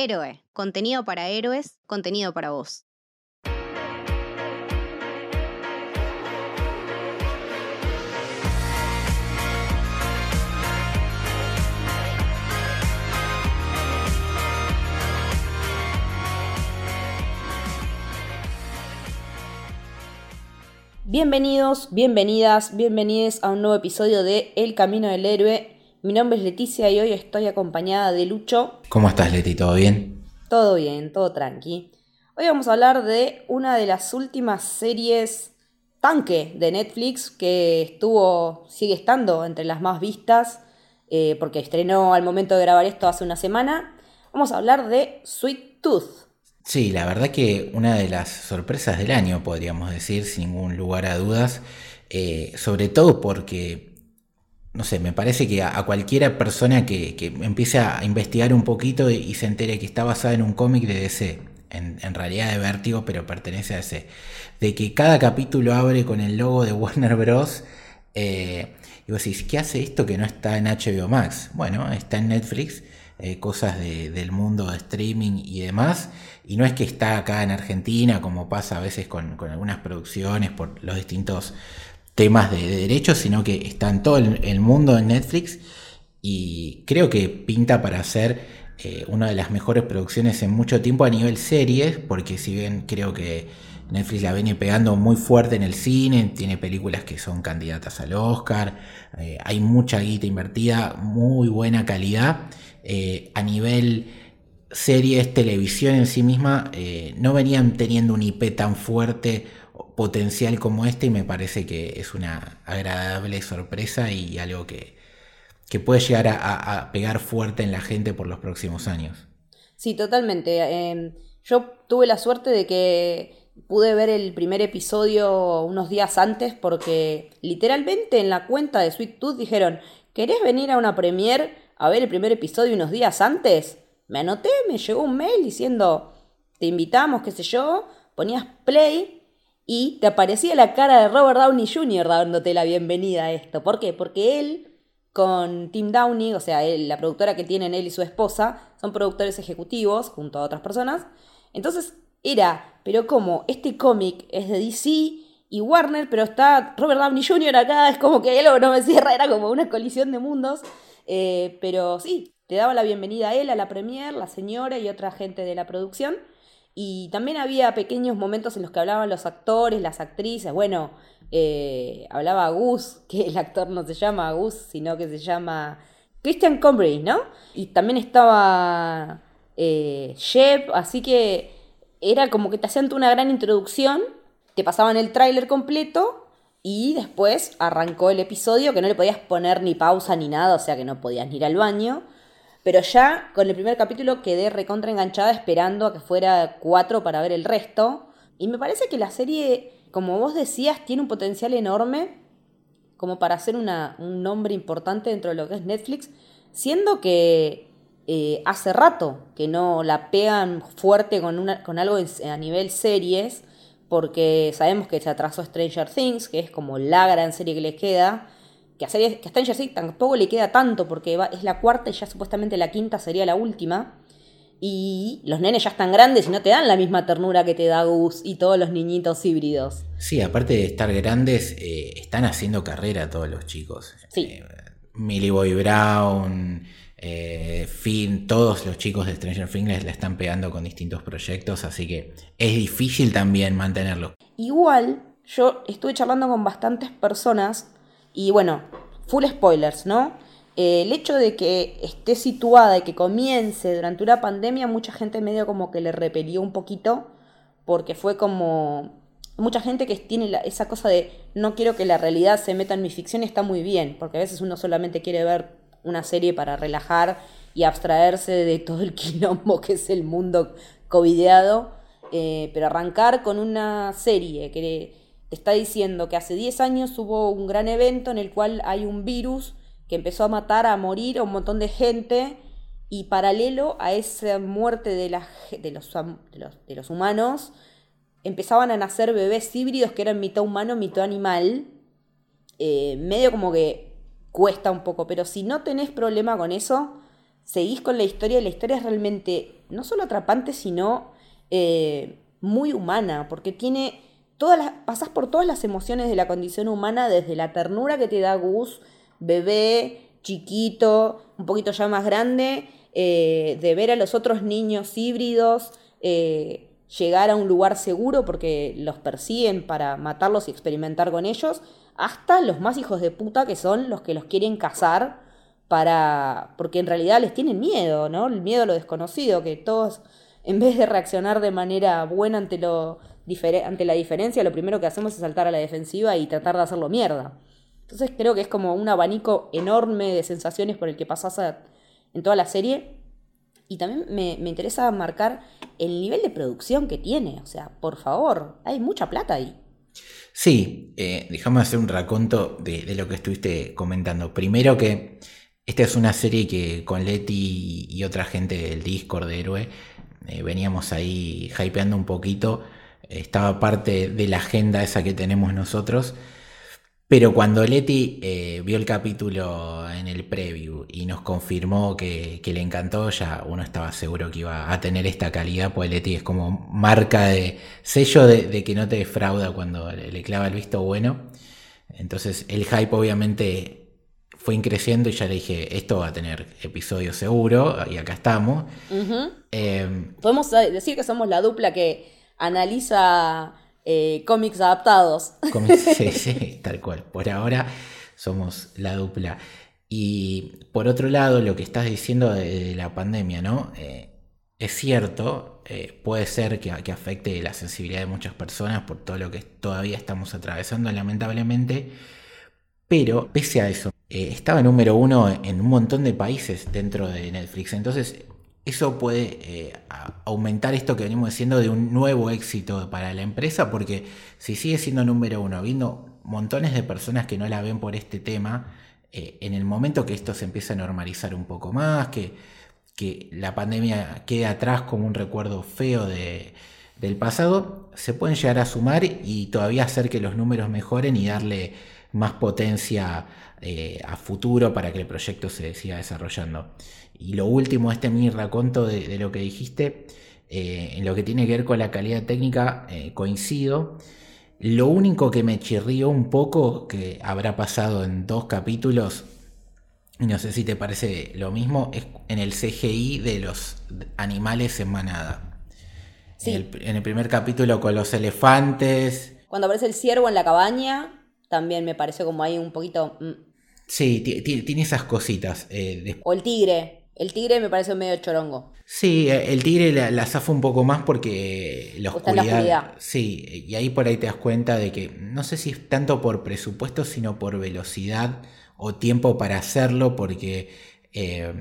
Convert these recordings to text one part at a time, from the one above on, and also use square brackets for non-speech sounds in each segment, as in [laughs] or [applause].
Héroe, contenido para héroes, contenido para vos. Bienvenidos, bienvenidas, bienvenidos a un nuevo episodio de El Camino del Héroe. Mi nombre es Leticia y hoy estoy acompañada de Lucho. ¿Cómo estás, Leti? ¿Todo bien? Todo bien, todo tranqui. Hoy vamos a hablar de una de las últimas series tanque de Netflix que estuvo, sigue estando entre las más vistas eh, porque estrenó al momento de grabar esto hace una semana. Vamos a hablar de Sweet Tooth. Sí, la verdad que una de las sorpresas del año, podríamos decir, sin ningún lugar a dudas, eh, sobre todo porque, no sé, me parece que a, cualquiera persona que, empiece a investigar un poquito y, se entere que está basada en un cómic de DC, en, realidad de Vértigo, pero pertenece a DC, de que cada capítulo abre con el logo de [laughs] Warner Bros. Eh, y vos decís, ¿qué hace esto que no está en HBO Max? Bueno, está en Netflix eh, cosas del mundo de streaming y demás. Y no es que está acá en Argentina, como pasa a veces con, algunas producciones por los distintos temas de, derechos, sino que está en todo el, mundo en Netflix. Y creo que pinta para ser eh, una de las mejores producciones en mucho tiempo a nivel series, porque si bien creo que Netflix la viene pegando muy fuerte en el cine, tiene películas que son candidatas al Oscar, eh, hay mucha guita invertida, muy buena calidad. Eh, a nivel series, televisión en sí misma, no venían teniendo un IP tan fuerte, potencial como este, y me parece que es una agradable sorpresa y algo que, que puede llegar a, pegar fuerte en la gente por los próximos años. Sí, totalmente. Em, yo tuve la suerte de que pude ver el primer episodio unos días antes porque literalmente en la cuenta de Sweet Tooth dijeron, ¿querés venir a una premiere? a ver el primer episodio unos días antes, me anoté, me llegó un mail diciendo, te invitamos, qué sé yo, ponías play y te aparecía la cara de Robert Downey Jr. dándote la bienvenida a esto. ¿Por qué? Porque él, con Tim Downey, o sea, él, la productora que tienen él y su esposa, son productores ejecutivos junto a otras personas. Entonces era, pero como este cómic es de DC y Warner, pero está Robert Downey Jr. acá, es como que algo no me cierra, era como una colisión de mundos. Eh, pero sí, te daba la bienvenida a él, a la premier, la señora y otra gente de la producción. Y también había pequeños momentos en los que hablaban los actores, las actrices. Bueno, eh, hablaba Gus, [laughs] que el actor no se llama Gus, sino que se llama Christian Combray, ¿no? Y también estaba eh, así que era como que te hacían una gran introducción, te pasaban el tráiler completo y después arrancó el episodio que no le podías poner ni pausa ni nada, o sea que no podías ni ir al baño. Pero ya con el primer capítulo quedé recontra enganchada esperando a que fuera cuatro para ver el resto. Y me parece que la serie, como vos decías, tiene un potencial enorme como para una, un nombre importante dentro de lo que es Netflix, siendo que eh, hace rato que no la pegan fuerte con, una, con algo a nivel series porque sabemos que se atrasó Stranger Things, que es como la gran serie que le queda, que a, serie, que Stranger Things tampoco le queda tanto, porque es la cuarta y ya supuestamente la quinta sería la última. Y los nenes ya están grandes y no te dan la misma ternura que te da Gus y todos los niñitos híbridos. Sí, aparte de estar grandes, eh, están haciendo carrera todos los chicos. Sí. Eh, Millie Boy Brown, eh, fin, todos los chicos de Stranger Things la están pegando con distintos proyectos, así que es difícil también mantenerlo. Igual, yo estuve charlando con bastantes personas y bueno, full spoilers, ¿no? Eh, el hecho de que esté situada y que comience durante una pandemia, mucha gente medio como que le repelió un poquito, porque fue como mucha gente que tiene esa cosa de no quiero que la realidad se meta en mi ficción está muy bien, porque a veces uno solamente quiere ver una serie para relajar y abstraerse de todo el [laughs] quilombo que es el mundo covideado, eh, pero arrancar con una serie que te está diciendo que hace 10 años hubo un gran evento en el cual hay un virus que empezó a matar, a morir a un montón de gente y paralelo a esa muerte de, de, los, de, los, humanos, empezaban a nacer bebés híbridos que eran mitad humano, mitad animal, eh, medio como que cuesta un poco, pero si no tenés problema con eso, seguís con la historia y la historia es realmente no solo atrapante, sino eh, muy humana, porque tiene todas las, pasás por todas las emociones de la condición humana, desde la ternura que te da Gus, bebé, chiquito, un poquito ya más grande, eh, de ver a los otros niños híbridos, eh, llegar a un lugar seguro porque los persiguen para matarlos y experimentar con ellos, hasta los más hijos de puta que son los que los quieren cazar para. porque en realidad les tienen miedo, ¿no? El miedo a lo desconocido, que todos, en vez de reaccionar de manera buena ante lo ante la diferencia, lo primero que hacemos es saltar a la defensiva y tratar de hacerlo mierda. Entonces creo que es como un abanico enorme de sensaciones por el que pasas en toda la serie. Y también me, interesa marcar el nivel de producción que tiene. O sea, por favor, hay mucha plata ahí. Sí, eh, déjame hacer un raconto de, de, lo que estuviste comentando. Primero que esta es una serie que con Leti y otra gente del Discord de Héroe eh, veníamos ahí hypeando un poquito. Estaba parte de la agenda esa que tenemos nosotros. Pero cuando Leti eh, vio el capítulo en el preview y nos confirmó que, le encantó, ya uno estaba seguro que iba a tener esta calidad, pues Leti es como marca de sello de, de que no te defrauda cuando le clava el visto bueno. Entonces el hype obviamente fue increciendo y ya le dije, esto va a tener episodio seguro, y acá estamos. Em, Podemos decir que somos la dupla que analiza eh, cómics adaptados. [laughs] sí, sí, tal cual. Por ahora somos la dupla. Y por otro lado, lo que estás diciendo de, la pandemia, ¿no? Eh, es cierto, eh, puede ser que, afecte la sensibilidad de muchas personas por todo lo que todavía estamos atravesando, lamentablemente. Pero pese a eso, estaba número uno en un montón de países dentro de Netflix. Entonces, eso puede eh, aumentar esto que venimos diciendo de un nuevo éxito para la empresa, porque si sigue siendo número uno, viendo montones de personas que no la ven por este tema, eh, en el momento que esto se empieza a normalizar un poco más, que, que la pandemia quede atrás como un recuerdo feo de, del pasado, se pueden llegar a sumar y todavía hacer que los números mejoren y darle más potencia eh, a futuro para que el proyecto se siga desarrollando. Y lo último, este mi raconto de, lo que dijiste, eh, en lo que tiene que ver con la calidad técnica, eh, coincido. Lo único que me chirrió un poco, que habrá pasado en dos capítulos, y no sé si te parece lo mismo, es en el CGI de los animales en manada. En, el, primer capítulo con los elefantes. Cuando aparece el ciervo en la cabaña, también me parece como ahí un poquito... Mm. Sí, tiene esas cositas. Eh, o el tigre. El tigre me parece medio chorongo. Sí, eh, el tigre la, zafa un poco más porque la oscuridad, Sí, y ahí por ahí te das cuenta de que no sé si es tanto por presupuesto, sino por velocidad o tiempo para hacerlo, porque eh,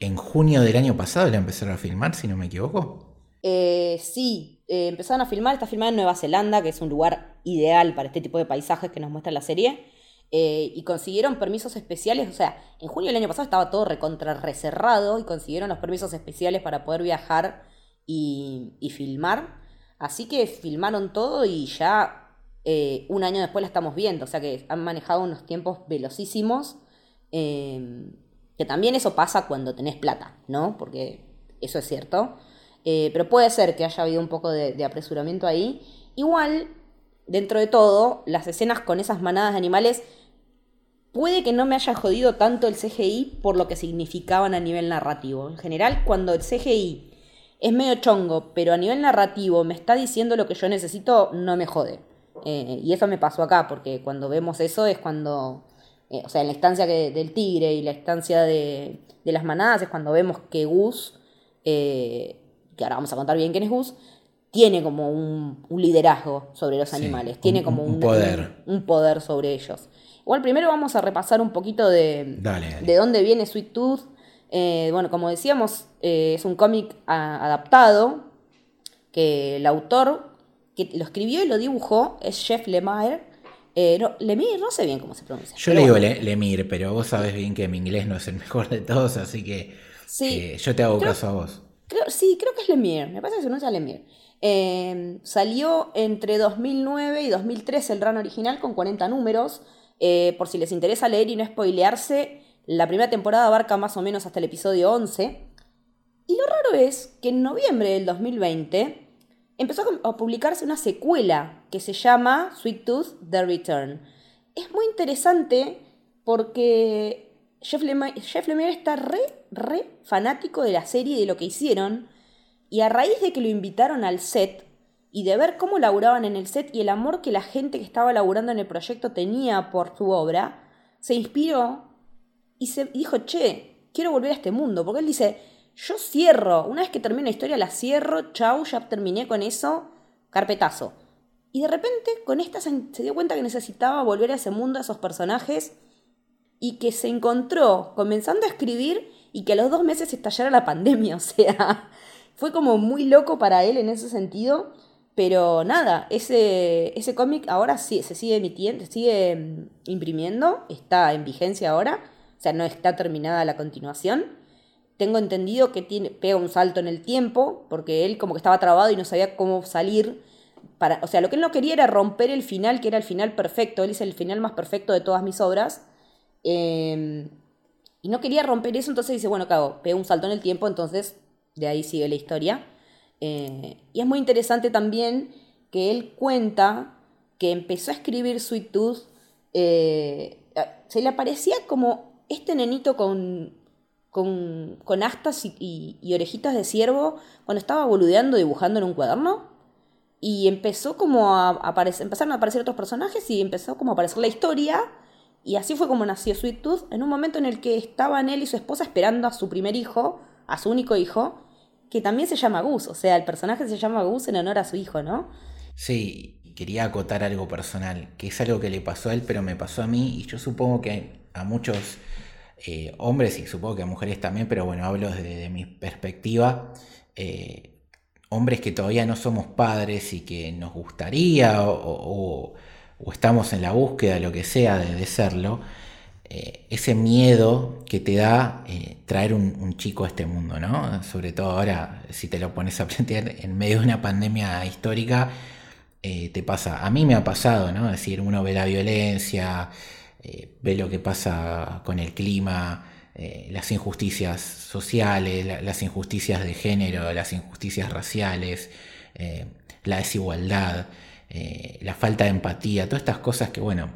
en junio del año pasado la empezaron a filmar, si no me equivoco. sí, eh, empezaron a filmar, está filmada en Nueva Zelanda, que es un lugar ideal para este tipo de paisajes que nos muestra la serie. Eh, y consiguieron permisos especiales, o sea, en junio del año pasado estaba todo recontra recerrado y consiguieron los permisos especiales para poder viajar y, filmar. Así que filmaron todo y ya eh, un año después la estamos viendo, o sea que han manejado unos tiempos velocísimos. que también eso pasa cuando tenés plata, ¿no? Porque eso es cierto. Eh, pero puede ser que haya habido un poco de, apresuramiento ahí. Igual, dentro de todo, las escenas con esas manadas de animales puede que no me haya jodido tanto el CGI por lo que significaban a nivel narrativo. En general, cuando el CGI es medio chongo, pero a nivel narrativo me está diciendo lo que yo necesito, no me jode. Eh, y eso me pasó acá, porque cuando vemos eso es cuando, eh, o sea, en la instancia del tigre y la instancia de, las manadas es cuando vemos que Gus que ahora vamos a contar bien quién es Gus, tiene como un, liderazgo sobre los animales, tiene como un, poder. Un, poder sobre ellos. Igual primero vamos a repasar un poquito de, de dónde viene Sweet Tooth. Eh, bueno, como decíamos, eh, es un cómic adaptado que el autor que lo escribió y lo dibujó es Jeff Lemire. Eh, no, Lemire, no sé bien cómo se pronuncia. Yo le digo Lemire, pero vos sabés bien que mi inglés no es el mejor de todos, así que sí, yo te hago caso a vos sí, creo que es Lemire, me parece que se pronuncia Lemire. Eh, salió entre 2009 y 2013 el run original con 40 números. Eh, por si les interesa leer y no spoilearse, La primera temporada abarca más o menos hasta el episodio 11. Y lo raro es que en noviembre del 2020 empezó a publicarse una secuela que se llama Sweet Tooth The Return. Es muy interesante porque Jeff Lemire, está re, re fanático de la serie y de lo que hicieron. Y a raíz de que lo invitaron al set y de ver cómo laburaban en el set y el amor que la gente que estaba laburando en el proyecto tenía por su obra, se inspiró y se dijo, che, quiero volver a este mundo. Porque él dice, yo cierro, una vez que termine la historia la cierro, chau, ya terminé con eso, carpetazo. Y de repente con esta se, dio cuenta que necesitaba volver a ese mundo, a esos personajes, y que se encontró comenzando a escribir y que a los dos meses estallara la pandemia, [laughs] o sea, fue como muy loco para él en ese sentido, pero nada, ese, ese cómic ahora sí, se sigue emitiendo, se sigue mm, imprimiendo, está en vigencia ahora, o sea, no está terminada la continuación tengo entendido que tiene, pega un salto en el tiempo, porque él como que estaba trabado y no sabía cómo salir. Para, o sea, lo que él no quería era romper el final, que era el final perfecto. Él es el final más perfecto de todas mis obras. Em, y no quería romper eso, entonces dice, bueno, cago, pega un salto en el tiempo, entonces de ahí sigue la historia. Eh, y es muy interesante también que él cuenta que empezó a escribir Sweet Tooth. Eh, se le aparecía como este nenito con con, astas y, orejitas de ciervo cuando estaba boludeando dibujando en un cuaderno. Y empezó como a aparecer, empezaron a aparecer otros personajes y empezó como a aparecer la historia. Y así fue como nació Sweet Tooth, en un momento en el que estaban él y su esposa esperando a su primer hijo, a su único hijo, que también se llama Gus. O sea, el personaje se llama Gus en honor a su hijo, ¿no? Sí, quería acotar algo personal, que es algo que le pasó a él, pero me pasó a mí y yo supongo que a muchos eh, hombres y supongo que a mujeres también, pero bueno, hablo desde mi perspectiva. Eh, hombres que todavía no somos padres y que nos gustaría o, estamos en la búsqueda, lo que sea, de, serlo, eh, ese miedo que te da traer un, chico a este mundo, ¿no? Sobre todo ahora, si te lo pones a plantear en medio de una pandemia histórica, te pasa, a mí me ha pasado, ¿no? Es decir, uno ve la violencia, eh, ve lo que pasa con el clima, eh, las injusticias sociales, las injusticias de género, las injusticias raciales, eh, la desigualdad, la falta de empatía, todas estas cosas que, bueno,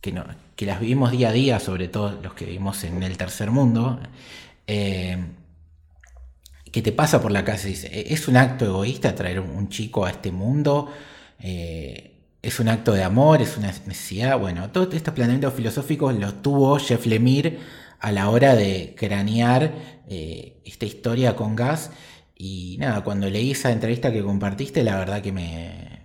que, no, que las vivimos día a día, sobre todo los que vivimos en el tercer mundo, que te pasa por la casa y dice, ¿es un acto egoísta traer un chico a este mundo? es un acto de amor, es una necesidad. Bueno, todos estos planteamientos filosóficos los tuvo Jeff Lemire a la hora de cranear eh, esta historia con Gas. Y nada, cuando leí esa entrevista que compartiste, la verdad que me,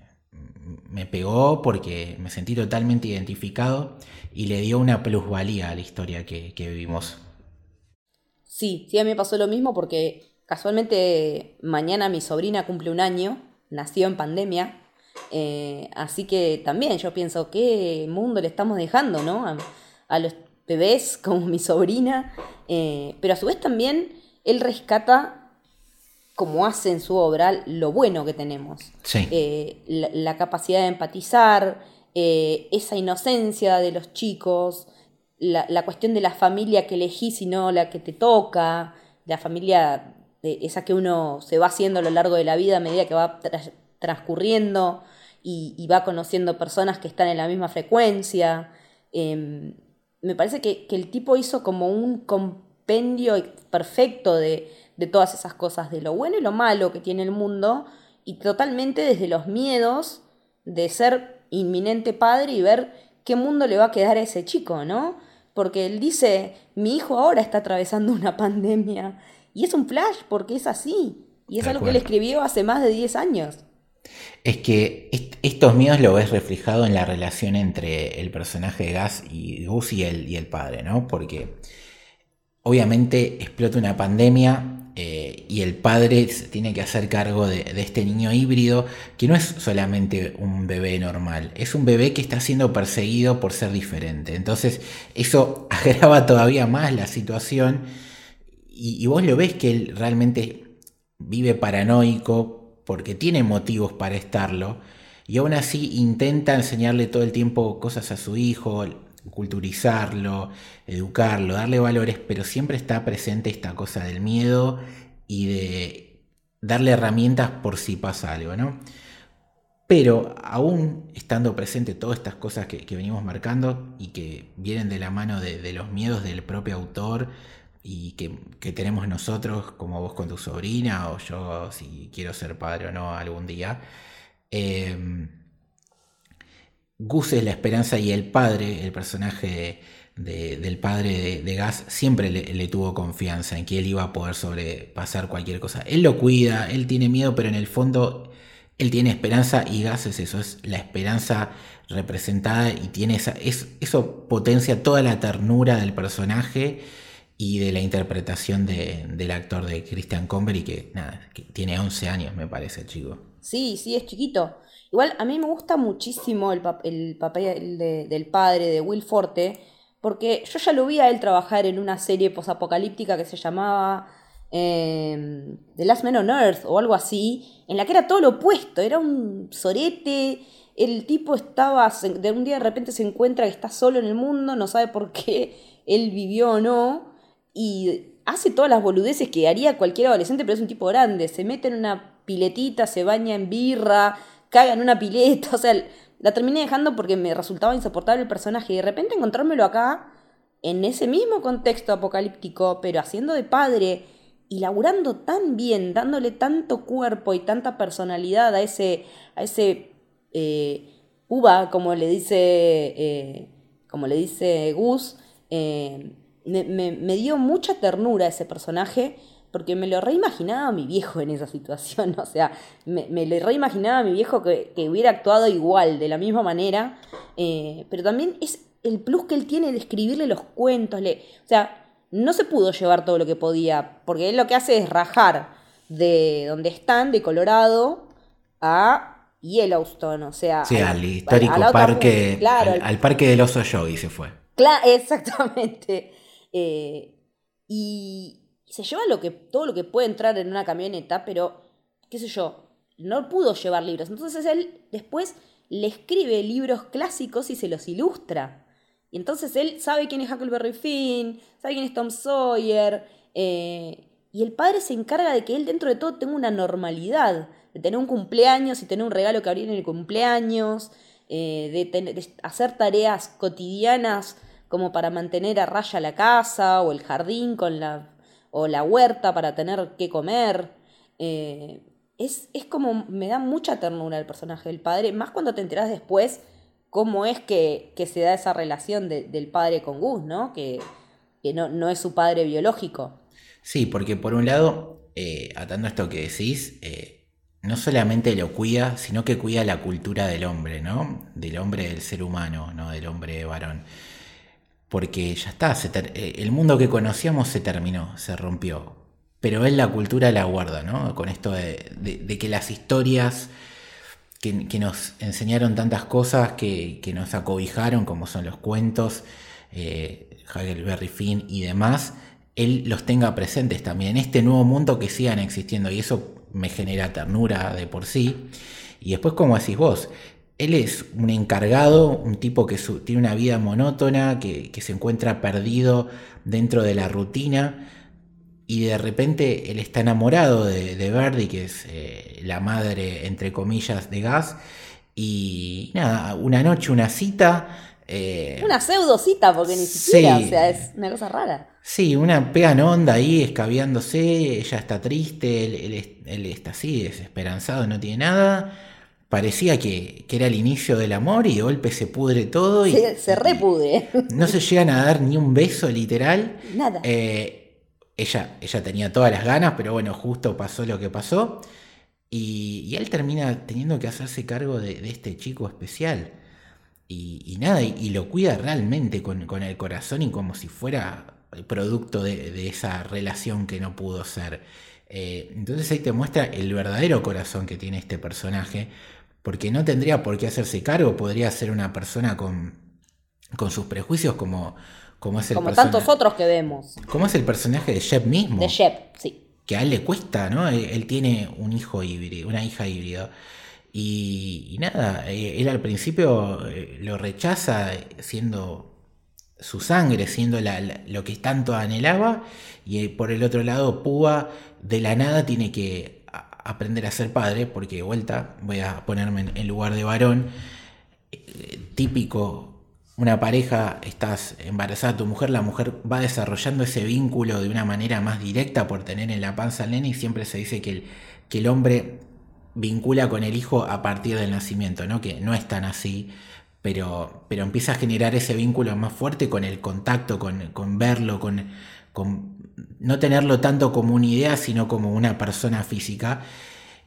me pegó porque me sentí totalmente identificado y le dio una plusvalía a la historia que, que vivimos. Sí, sí, a mí me pasó lo mismo porque casualmente mañana mi sobrina cumple un año, nació en pandemia, eh, así que también yo pienso, ¿qué mundo le estamos dejando, no? A, los bebés como mi sobrina. Eh, pero a su vez también él rescata, como hace en su obra, lo bueno que tenemos. Eh, la, capacidad de empatizar, esa inocencia de los chicos, la, cuestión de la familia que elegís y no la que te toca, la familia de esa que uno se va haciendo a lo largo de la vida a medida que va transcurriendo y, va conociendo personas que están en la misma frecuencia. Em, me parece que, el tipo hizo como un compendio perfecto de, todas esas cosas, de lo bueno y lo malo que tiene el mundo, y totalmente desde los miedos de ser inminente padre y ver qué mundo le va a quedar a ese chico, ¿no? Porque él dice, mi hijo ahora está atravesando una pandemia. Y es un flash porque es así. Y es algo que él escribió hace más de 10 años. Es que estos miedos lo ves reflejado en la relación entre el personaje de Gas y Gus y el, y el padre, ¿no? Porque obviamente explota una pandemia eh, y el padre tiene que hacer cargo de, este niño híbrido que no es solamente un bebé normal, es un bebé que está siendo perseguido por ser diferente. Entonces eso [laughs] agrava todavía más la situación y, y vos lo ves que él realmente vive paranoico porque tiene motivos para estarlo, y aún así intenta enseñarle todo el tiempo cosas a su hijo, culturizarlo, educarlo, darle valores, pero siempre está presente esta cosa del miedo y de darle herramientas por si pasa algo, ¿no? Pero aún estando presente todas estas cosas que, venimos marcando y que vienen de la mano de, los miedos del propio autor y que, tenemos nosotros, como vos con tu sobrina o yo si quiero ser padre o no algún día, eh, Gus es la esperanza y el padre, el personaje del padre de, Gas, siempre le, tuvo confianza en que él iba a poder sobrepasar cualquier cosa. Él lo cuida, él tiene miedo, pero en el fondo él tiene esperanza y Gas es eso, es la esperanza representada y tiene esa, eso potencia toda la ternura del personaje y de la interpretación del actor de Christian Convery, que nada, que tiene 11 años me parece, chico. Sí, sí, es chiquito. Igual a mí me gusta muchísimo el, el papel del padre de Will Forte, porque yo ya lo vi a él trabajar en una serie posapocalíptica que se llamaba em, The Last Man on Earth o algo así, en la que era todo lo opuesto, era un sorete, el tipo estaba, de un día de repente se encuentra que está solo en el mundo, no sabe por qué él vivió o no, y hace todas las boludeces que haría cualquier adolescente, pero es un tipo grande, se mete en una piletita, se baña en birra, caga en una pileta, [laughs] o sea, la terminé dejando porque me resultaba insoportable el personaje y de repente encontrármelo acá, en ese mismo contexto apocalíptico, pero haciendo de padre y laburando tan bien, dándole tanto cuerpo y tanta personalidad a ese, a ese eh, uva, como le dice, eh, como le dice Gus, eh, me, me, dio mucha ternura ese personaje porque me lo reimaginaba a mi viejo en esa situación, [laughs] o sea, me, me lo reimaginaba a mi viejo que, hubiera actuado igual, de la misma manera, eh, pero también es el plus que él tiene de escribirle los cuentos, le, o sea, no se pudo llevar todo lo que podía, porque él lo que hace es rajar de donde están, de Colorado, a Yellowstone, o sea... Sí, al, histórico parque, al, parque del oso yogi se fue. Claro, [laughs] exactamente. Eh, y, se lleva lo que, todo lo que puede entrar en una camioneta, pero, qué sé yo, no pudo llevar libros. Entonces él después le escribe libros clásicos y se los ilustra. Y entonces él sabe quién es Huckleberry Finn, sabe quién es Tom Sawyer, eh, y el padre se encarga de que él dentro de todo tenga una normalidad, de tener un cumpleaños y tener un regalo que abrir en el cumpleaños, eh, de, de, hacer tareas cotidianas como para mantener a raya la casa o el jardín con la o la huerta para tener que comer. Eh, es, como, me da mucha ternura el personaje del padre, más cuando te enteras después cómo es que, se da esa relación del padre con Gus, ¿no? Que, no, no, es su padre biológico. Sí, porque por un lado, eh, atando esto que decís, eh, no solamente lo cuida, sino que cuida la cultura del hombre, ¿no? Del hombre del ser humano, ¿no? Del hombre varón porque ya está, eh, el mundo que conocíamos se terminó, se rompió. Pero él la cultura la guarda, ¿no? Con esto de, que las historias que, nos enseñaron tantas cosas, que, nos acobijaron, como son los cuentos, eh, Hagelberry Finn y demás, él los tenga presentes también este nuevo mundo que sigan existiendo. Y eso me genera ternura de por sí. Y después, como decís vos, él es un encargado, un tipo que tiene una vida monótona, que, se encuentra perdido dentro de la rutina y de repente él está enamorado de, de Verdi, que es eh, la madre, entre comillas, de Gas. Y nada, una noche, una cita. Eh, una pseudo cita, porque ni siquiera, o sea, es una cosa rara. Sí, una pegan onda ahí, escabeándose, ella está triste, él, él está así, desesperanzado, no tiene nada parecía que, era el inicio del amor y de golpe se pudre todo. Y, se, repudre. [laughs] No se llegan a dar ni un beso literal. Nada. Eh, ella, ella tenía todas las ganas, pero bueno, justo pasó lo que pasó. Y, él termina teniendo que hacerse cargo de, este chico especial. Y, nada, y, lo cuida realmente con, el corazón y como si fuera el producto de, esa relación que no pudo ser. Eh, entonces ahí te muestra el verdadero corazón que tiene este personaje porque no tendría por qué hacerse cargo, podría ser una persona con, con sus prejuicios como, como es el Como tantos otros que vemos. Como es el personaje de Shep mismo. De Shep, sí. Que a él le cuesta, ¿no? Él, tiene un hijo híbrido, una hija híbrida. Y, nada, eh, él al principio eh, lo rechaza siendo su sangre, siendo lo que tanto anhelaba, y por el otro lado, Púa de la nada tiene que aprender a ser padre, porque de vuelta voy a ponerme en lugar de varón, eh, típico una pareja, estás embarazada tu mujer, la mujer va desarrollando ese vínculo de una manera más directa por tener en la panza al nene siempre se dice que el, que el hombre vincula con el hijo a partir del nacimiento, ¿no? que no es tan así, pero, pero empieza a generar ese vínculo más fuerte con el contacto, con, con verlo, con no tenerlo tanto como una idea, sino como una persona física.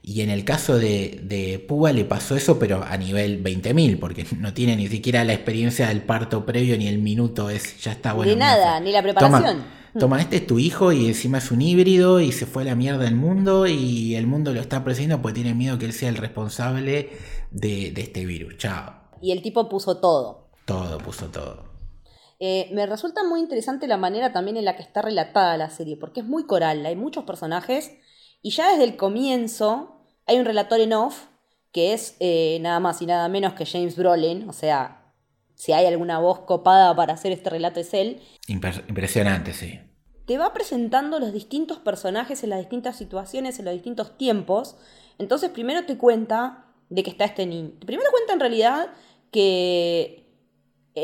Y en el caso de, de Púa le pasó eso, pero a nivel 20.000, porque no tiene ni siquiera la experiencia del parto previo, ni el minuto es, ya está bueno. Ni nada, ni la preparación. Toma, este es tu hijo y encima es un híbrido y se fue a la mierda del mundo y el mundo lo está presidiendo porque tiene miedo que él sea el responsable de, este virus. Chao. Y el tipo puso todo. Todo, puso todo. Eh, me resulta muy interesante la manera también en la que está relatada la serie, porque es muy coral, hay muchos personajes y ya desde el comienzo hay un relator en off que es eh, nada más y nada menos que James Brolin, o sea, si hay alguna voz copada para hacer este relato es él. Impresionante, sí. Te va presentando los distintos personajes en las distintas situaciones, en los distintos tiempos. Entonces primero te cuenta de que está este niño. Primero cuenta en realidad que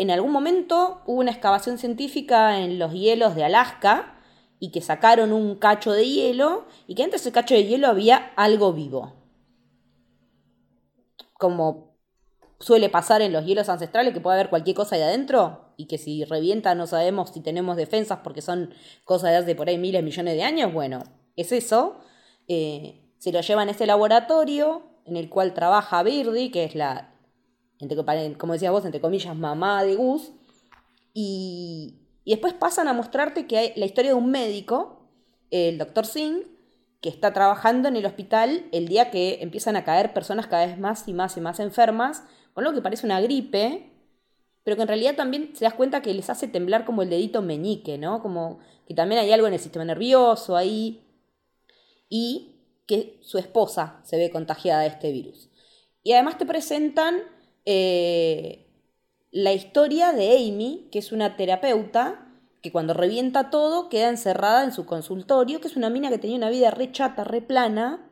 en algún momento hubo una excavación científica en los hielos de Alaska y que sacaron un cacho de hielo y que de ese cacho de hielo había algo vivo. Como suele pasar en los hielos ancestrales, que puede haber cualquier cosa ahí adentro y que si revienta no sabemos si tenemos defensas porque son cosas de hace por ahí miles, millones de años. Bueno, es eso. Eh, se lo llevan a este laboratorio en el cual trabaja Birdie, que es la, como decías vos, entre comillas, mamá de Gus. Y, y después pasan a mostrarte que hay la historia de un médico, el doctor Singh, que está trabajando en el hospital el día que empiezan a caer personas cada vez más y más y más enfermas, con lo que parece una gripe, pero que en realidad también te das cuenta que les hace temblar como el dedito meñique, ¿no? Como que también hay algo en el sistema nervioso ahí, y que su esposa se ve contagiada de este virus. Y además te presentan eh, la historia de Amy, que es una terapeuta que cuando revienta todo queda encerrada en su consultorio, que es una mina que tenía una vida re chata, re plana,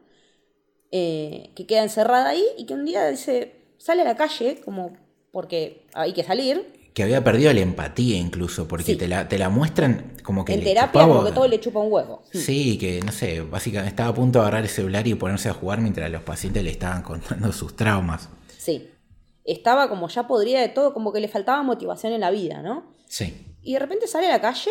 eh, que queda encerrada ahí y que un día dice, sale a la calle, como porque hay que salir. Que había perdido la empatía incluso, porque te, la, te la muestran como que... En terapia como que todo le chupa un huevo. Sí, que no sé, básicamente estaba a punto de agarrar el celular y ponerse a jugar mientras los pacientes le estaban [laughs] contando sus traumas. Sí estaba como ya podría de todo, como que le faltaba motivación en la vida, ¿no? Sí. Y de repente sale a la calle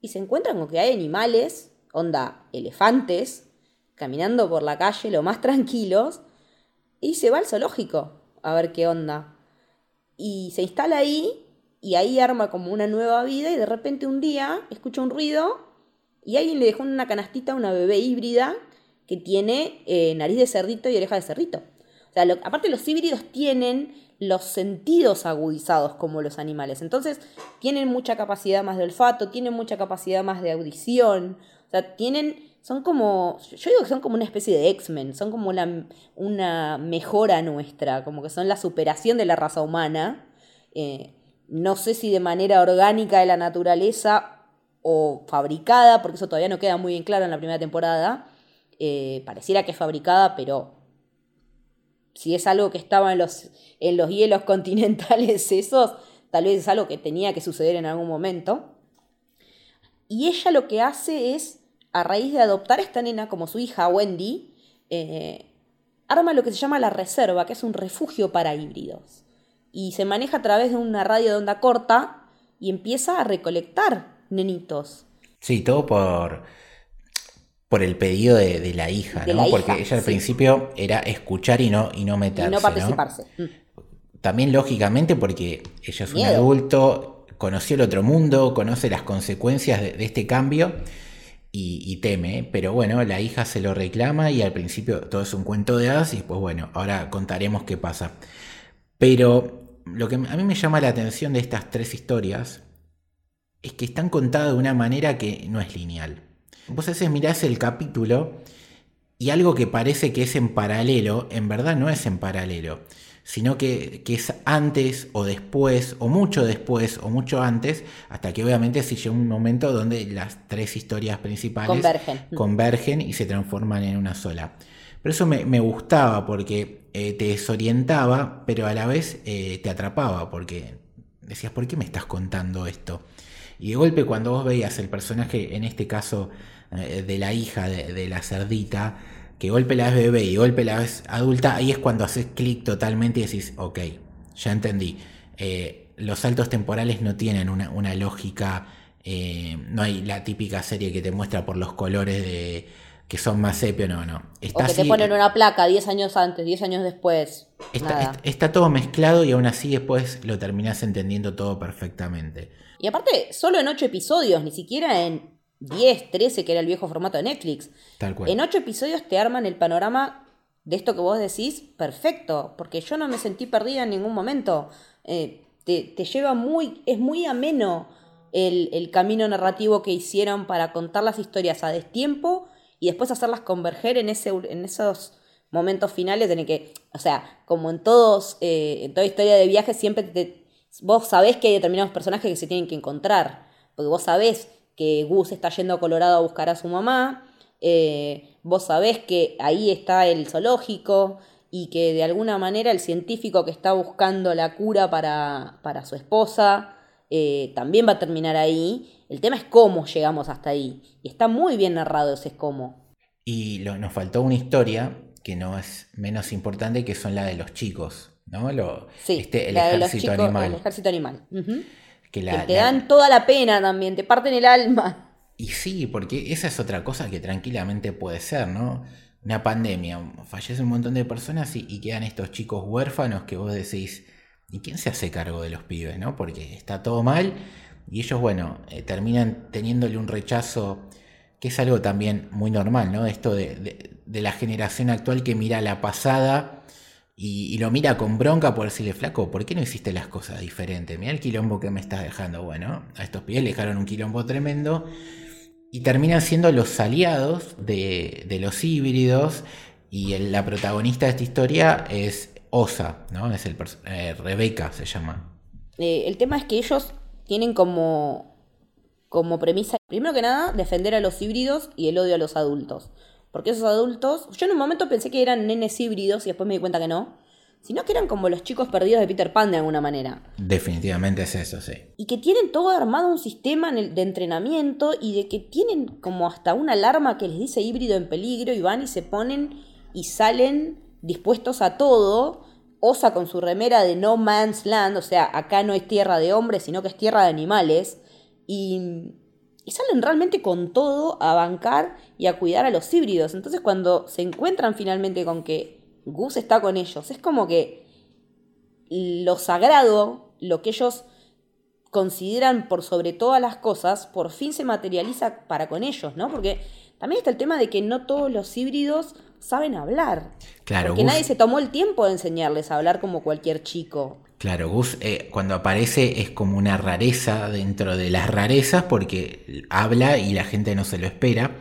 y se encuentran con que hay animales, onda, elefantes, caminando por la calle lo más [laughs] tranquilos, y se va al zoológico a ver qué onda. Y se instala ahí y ahí arma como una nueva vida y de repente un día escucha un ruido y alguien le dejó en una canastita una bebé híbrida que tiene eh, nariz de cerdito y oreja de cerdito aparte los híbridos tienen los sentidos agudizados como los animales. Entonces, tienen mucha capacidad más de olfato, tienen mucha capacidad más de audición. O sea, tienen. Son como. Yo digo que son como una especie de X-Men. Son como una, mejora nuestra. Como que son la superación de la raza humana. Eh, no sé si de manera orgánica de la naturaleza o fabricada, porque eso todavía no queda muy bien claro en la primera temporada. Eh, pareciera que es fabricada, pero si es algo que estaba en los, en los hielos [laughs] continentales esos, tal vez es algo que tenía que suceder en algún momento. Y ella lo que hace es, a raíz de adoptar a esta nena como su hija Wendy, eh, arma lo que se llama la reserva, que es un refugio para híbridos. Y se maneja a través de una radio de onda corta y empieza a recolectar nenitos. Sí, todo por por el pedido de, la hija, ¿no? Porque ella al principio era escuchar y no, y no meterse. Y no participarse. Mm. También lógicamente porque ella es un adulto, conoció el otro mundo, conoce las consecuencias de, este cambio y, teme. Pero bueno, la hija se lo reclama y al principio todo es un cuento de hadas y pues bueno, ahora contaremos qué pasa. Pero lo que a mí me llama la atención de estas tres historias es que están contadas de una manera que no es lineal. Vos a veces mirás el capítulo y algo que parece que es en paralelo, en verdad no es en paralelo, sino que, es antes o después, o mucho después, o mucho antes, hasta que obviamente se llega un momento donde las tres historias principales convergen, convergen y se transforman en una sola. Pero eso me, gustaba porque eh, te desorientaba, pero a la vez eh, te atrapaba, porque decías, ¿por qué me estás contando esto? Y de golpe cuando vos veías el personaje, en este caso de la hija de la cerdita, que golpe la ves bebé y golpe la ves adulta, ahí es cuando haces clic totalmente y decís, ok, ya entendí. Eh, los saltos temporales no tienen una, lógica, eh, no hay la típica serie que te muestra por los colores de que son más sepio, no, no. Está o que te ponen una placa 10 años antes, 10 años después. Está, todo mezclado y aún así después lo terminás entendiendo todo perfectamente. Y aparte, solo en 8 episodios, ni siquiera en 10, 13, que era el viejo formato de Netflix. En 8 episodios te arman el panorama de esto que vos decís perfecto, porque yo no me sentí perdida en ningún momento. Eh, te, lleva muy, es muy ameno el, camino narrativo que hicieron para contar las historias a destiempo y después hacerlas converger en, ese, en esos momentos finales en el que, o sea, como en todos, eh, en toda historia de viaje, siempre te, vos sabés que hay determinados personajes que se tienen que encontrar, porque vos sabés que Gus está yendo a Colorado a buscar a su mamá, eh, vos sabés que ahí está el zoológico y que de alguna manera el científico que está buscando la cura para, para su esposa eh, también va a terminar ahí. El tema es cómo llegamos hasta ahí. Y está muy bien narrado ese cómo. Y nos faltó una historia que no es menos importante, que son la de los chicos, ¿no? Lo, sí, este, el, ejército animal. el ejército animal. Que, te dan toda la pena también, te parten el alma. Y sí, porque esa es otra cosa que tranquilamente puede ser, ¿no? Una pandemia, fallece un montón de personas y, quedan estos chicos huérfanos que vos decís, ¿y quién se hace cargo de los pibes, no? Porque está todo mal y ellos, bueno, eh, terminan teniéndole un rechazo que es algo también muy normal, ¿no? Esto de, de la generación actual que mira la pasada y, lo mira con bronca por decirle, flaco, ¿por qué no hiciste las cosas diferentes? Mira el quilombo que me estás dejando. Bueno, a estos pibes le dejaron un quilombo tremendo y terminan siendo los aliados de, los híbridos y la protagonista de esta historia es Osa, ¿no? Es el eh, Rebeca se llama. Eh, el tema es que ellos tienen como, como premisa, primero que nada, defender a los híbridos y el odio a los adultos. Porque esos adultos, yo en un momento pensé que eran nenes híbridos y después me di cuenta que no, sino que eran como los chicos perdidos de Peter Pan de alguna manera. Definitivamente es eso, sí. Y que tienen todo armado un sistema de entrenamiento y de que tienen como hasta una alarma que les dice híbrido en peligro y van y se ponen y salen dispuestos a todo. Osa con su remera de No Man's Land, o sea, acá no es tierra de hombres, sino que es tierra de animales. Y y salen realmente con todo a bancar y a cuidar a los híbridos. Entonces cuando se encuentran finalmente con que Gus está con ellos, es como que lo sagrado, lo que ellos consideran por sobre todas las cosas, por fin se materializa para con ellos, ¿no? Porque también está el tema de que no todos los híbridos saben hablar. Claro. Porque nadie se tomó el tiempo de enseñarles a hablar como cualquier chico. Claro, Gus eh, cuando aparece es como una rareza dentro de las rarezas porque habla y la gente no se lo espera.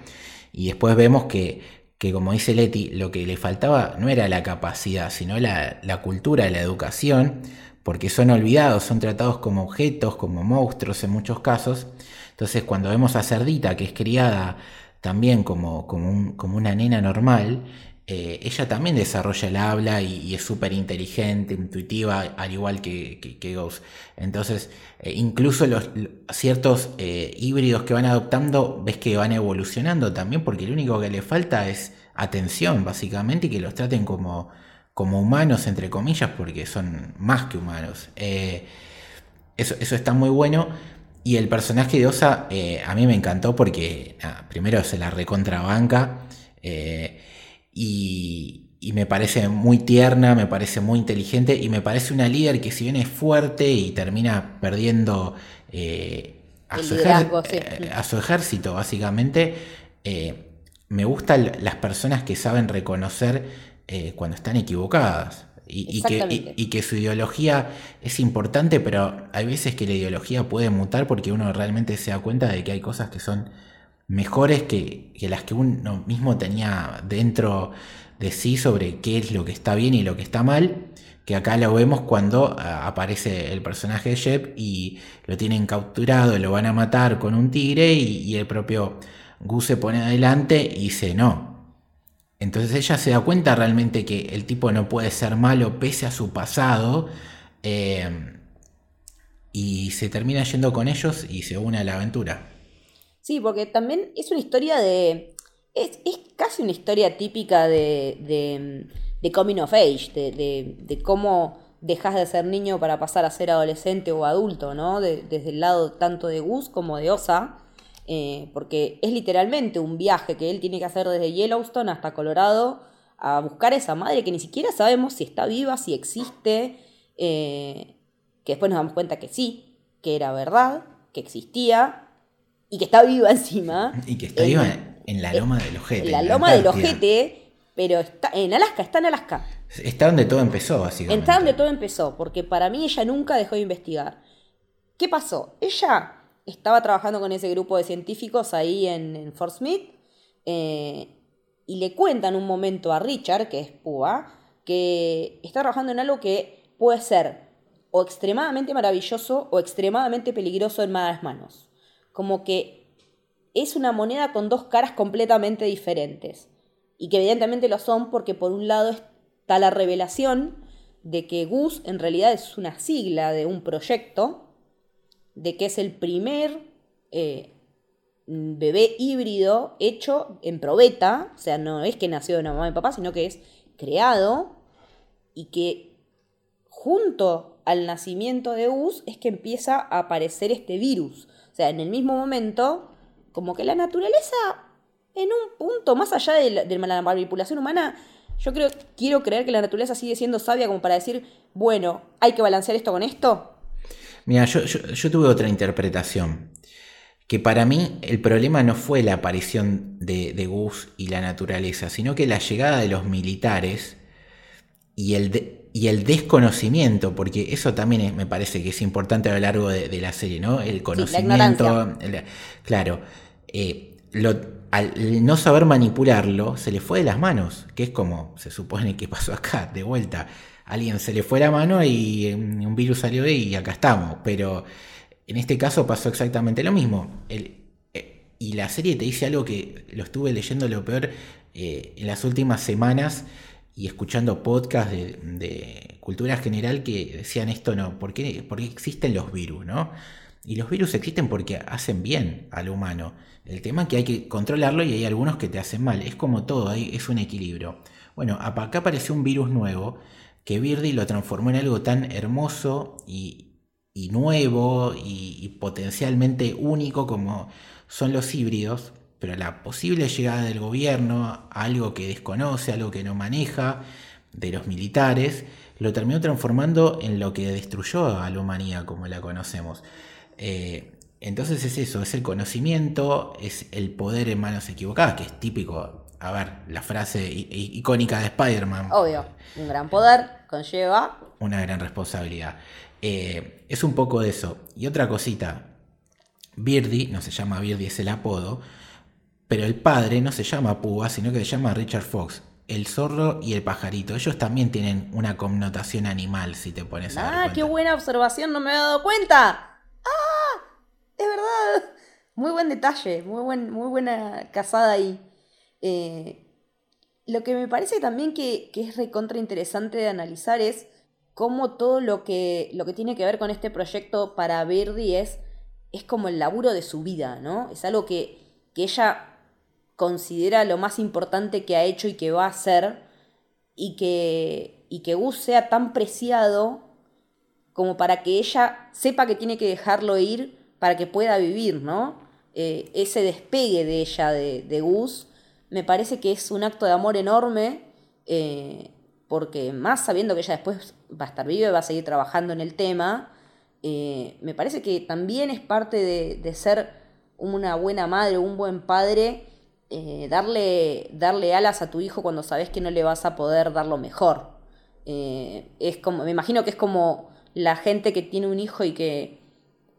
Y después vemos que, que como dice Leti, lo que le faltaba no era la capacidad, sino la, la cultura, la educación, porque son olvidados, son tratados como objetos, como monstruos en muchos casos. Entonces cuando vemos a Cerdita, que es criada también como, como, como una nena normal, eh, ella también desarrolla el habla y, es súper inteligente, intuitiva, al igual que, que, Ghost. Entonces, eh, incluso los, ciertos eh, híbridos que van adoptando, ves que van evolucionando también, porque lo único que le falta es atención, básicamente, y que los traten como, como humanos, entre comillas, porque son más que humanos. eso, eso está muy bueno. Y el personaje de Osa a mí me encantó porque, primero se la recontrabanca. Eh, y, me parece muy tierna, me parece muy inteligente y me parece una líder que si bien es fuerte y termina perdiendo eh, a, su eh, a, su ejército, básicamente, eh, me gustan las personas que saben reconocer cuando están equivocadas. Y, que, y, que, su ideología es importante, pero hay veces que la ideología puede mutar porque uno realmente se da cuenta de que hay cosas que son mejores que, las que uno mismo tenía dentro de sí sobre qué es lo que está bien y lo que está mal. que acá lo vemos cuando aparece el personaje de Shep y lo tienen capturado, lo van a matar con un tigre y, el propio Gus se pone adelante y dice no. Entonces ella se da cuenta realmente que el tipo no puede ser malo pese a su pasado eh, y se termina yendo con ellos y se une a la aventura. Sí, porque también es una historia de... Es, casi una historia típica de de coming of age, de, cómo dejas de ser niño para pasar a ser adolescente o adulto, ¿no? desde el lado tanto de Gus como de Osa, eh, porque es literalmente un viaje que él tiene que hacer desde Yellowstone hasta Colorado a buscar a esa madre que ni siquiera sabemos si está viva, si existe, eh, que después nos damos cuenta que sí, que era verdad, que existía y que está viva [laughs] encima. Y que está viva en la loma del ojete. En la loma del ojete pero está en Alaska, está en Alaska. Está donde todo empezó, básicamente. Está donde todo empezó, porque para mí ella nunca dejó de investigar. ¿Qué pasó? Ella estaba trabajando con ese grupo de científicos ahí en, Fort Smith eh, y le cuentan un momento a Richard, que es Púa, que está trabajando en algo que puede ser o extremadamente maravilloso o extremadamente peligroso en malas manos. Como que es una moneda con dos caras completamente diferentes y que evidentemente lo son porque por un lado está la revelación de que Gus en realidad es una sigla de un proyecto, de que es el primer eh, bebé híbrido hecho en probeta, o sea, no es que nació de una mamá y papá, sino que es creado y que junto al nacimiento de Gus es que empieza a aparecer este virus. O sea, en el mismo momento, como que la naturaleza en un punto, más allá de la, manipulación humana, yo creo, quiero creer que la naturaleza sigue siendo sabia como para decir, bueno, hay que balancear esto con esto. Mira, yo, tuve otra interpretación. Que para mí el problema no fue la aparición de, Gus y la naturaleza, sino que la llegada de los militares y el, y el desconocimiento, porque eso también me parece que es importante a lo largo de, la serie, ¿no? El conocimiento. claro. Eh, lo, al no saber manipularlo, se le fue de las manos, que es como se supone que pasó acá, de vuelta. alguien se le fue la mano y un virus salió de y acá estamos. Pero en este caso pasó exactamente lo mismo. Eh, y la serie te dice algo que lo estuve leyendo lo peor eh, en las últimas semanas y escuchando podcasts de, cultura general que decían esto no, ¿por qué, ¿por qué existen los virus? ¿no? Y los virus existen porque hacen bien al humano. El tema es que hay que controlarlo y hay algunos que te hacen mal. Es como todo, es un equilibrio. Bueno, acá apareció un virus nuevo que Birdie lo transformó en algo tan hermoso y, nuevo y, potencialmente único como son los híbridos, pero la posible llegada del gobierno a algo que desconoce, algo que no maneja, de los militares, lo terminó transformando en lo que destruyó a la humanidad como la conocemos. Eh, entonces es eso, es el conocimiento, es el poder en manos equivocadas, que es típico, a ver, la frase icónica de Spider-Man. Obvio, un gran poder conlleva... Una gran responsabilidad. Eh, es un poco de eso. Y otra cosita, Birdie, no se llama Birdie, es el apodo, pero el padre no se llama Púa, sino que se llama Richard Fox. El zorro y el pajarito, ellos también tienen una connotación animal, si te pones a Ah, qué buena observación, no me había dado cuenta. ¡Ah! Es verdad. Muy buen detalle, muy, buen, muy buena casada ahí. Eh, lo que me parece también que, es recontra interesante de analizar es cómo todo lo que, lo que tiene que ver con este proyecto para Verdi es, es como el laburo de su vida, ¿no? Es algo que, que ella considera lo más importante que ha hecho y que va a hacer y que, y que Gus sea tan preciado como para que ella sepa que tiene que dejarlo ir para que pueda vivir, ¿no? Eh, ese despegue de ella, de, Gus, me parece que es un acto de amor enorme, eh, porque más sabiendo que ella después va a estar viva y va a seguir trabajando en el tema, eh, me parece que también es parte de, ser una buena madre, un buen padre, darle, darle alas a tu hijo cuando sabes que no le vas a poder dar lo mejor. es como, me imagino que es como la gente que tiene un hijo y que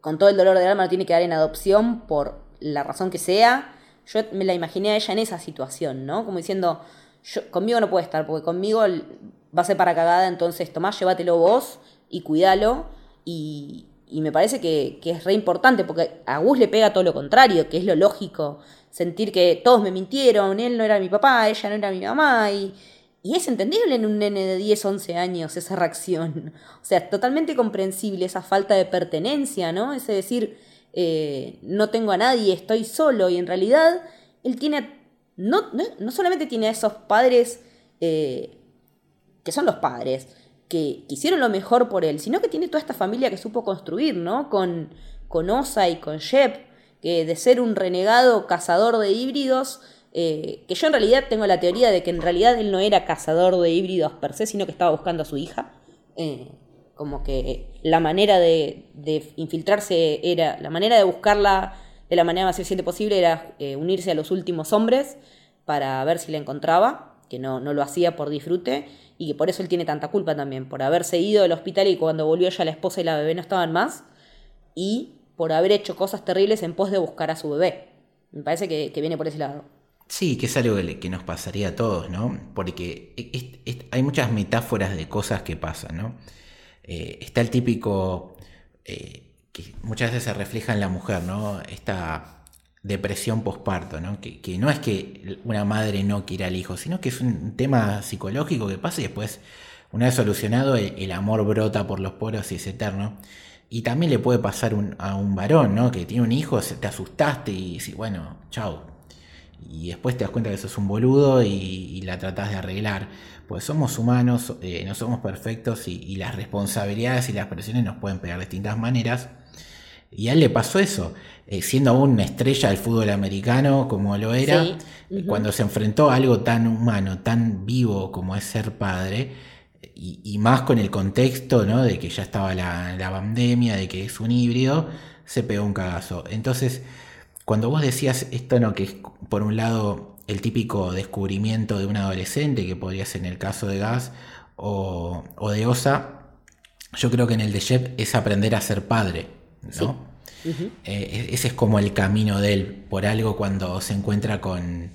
con todo el dolor del alma lo tiene que dar en adopción por la razón que sea, yo me la imaginé a ella en esa situación, ¿no? Como diciendo, yo, conmigo no puede estar, porque conmigo va a ser para cagada, entonces tomás, llévatelo vos y cuídalo. Y, y me parece que, que, es re importante, porque a Gus le pega todo lo contrario, que es lo lógico. Sentir que todos me mintieron, él no era mi papá, ella no era mi mamá, y, y es entendible en un nene de 10, 11 años esa reacción. O sea, totalmente comprensible esa falta de pertenencia, ¿no? Ese decir, eh, no tengo a nadie, estoy solo, y en realidad él tiene, no, no, solamente tiene a esos padres eh, que son los padres, que, hicieron lo mejor por él, sino que tiene toda esta familia que supo construir, ¿no? Con, con Osa y con Shep, que de ser un renegado cazador de híbridos, eh, que yo en realidad tengo la teoría de que en realidad él no era cazador de híbridos per se, sino que estaba buscando a su hija. Eh, como que la manera de, infiltrarse era, la manera de buscarla de la manera más eficiente posible era eh, unirse a los últimos hombres para ver si la encontraba, que no, no lo hacía por disfrute y que por eso él tiene tanta culpa también, por haberse ido del hospital y cuando volvió ya la esposa y la bebé no estaban más, y por haber hecho cosas terribles en pos de buscar a su bebé. Me parece que, viene por ese lado. Sí, que es algo que nos pasaría a todos, ¿no? Porque hay muchas metáforas de cosas que pasan, ¿no? Eh, está el típico eh, que muchas veces se refleja en la mujer, ¿no? Esta depresión posparto, ¿no? Que, no es que una madre no quiera al hijo, sino que es un tema psicológico que pasa y después, una vez solucionado, el, amor brota por los poros y es eterno. Y también le puede pasar a un varón, ¿no? Que tiene un hijo, te asustaste y bueno, chao. Y después te das cuenta que sos un boludo y, la tratás de arreglar. Pues somos humanos, eh, no somos perfectos y, y las responsabilidades y las presiones nos pueden pegar de distintas maneras. Y a él le pasó eso, eh, siendo aún una estrella del fútbol americano como lo era, cuando se enfrentó a algo tan humano, tan vivo como es ser padre, y, más con el contexto ¿no? de que ya estaba la, pandemia, de que es un híbrido, se pegó un cagazo. Entonces, cuando vos decías esto, ¿no? que es por un lado el típico descubrimiento de un adolescente, que podría ser en el caso de Gas o, o de Osa, yo creo que en el de Shep es aprender a ser padre. Eh, ese es como el camino de él. Por algo cuando se encuentra con,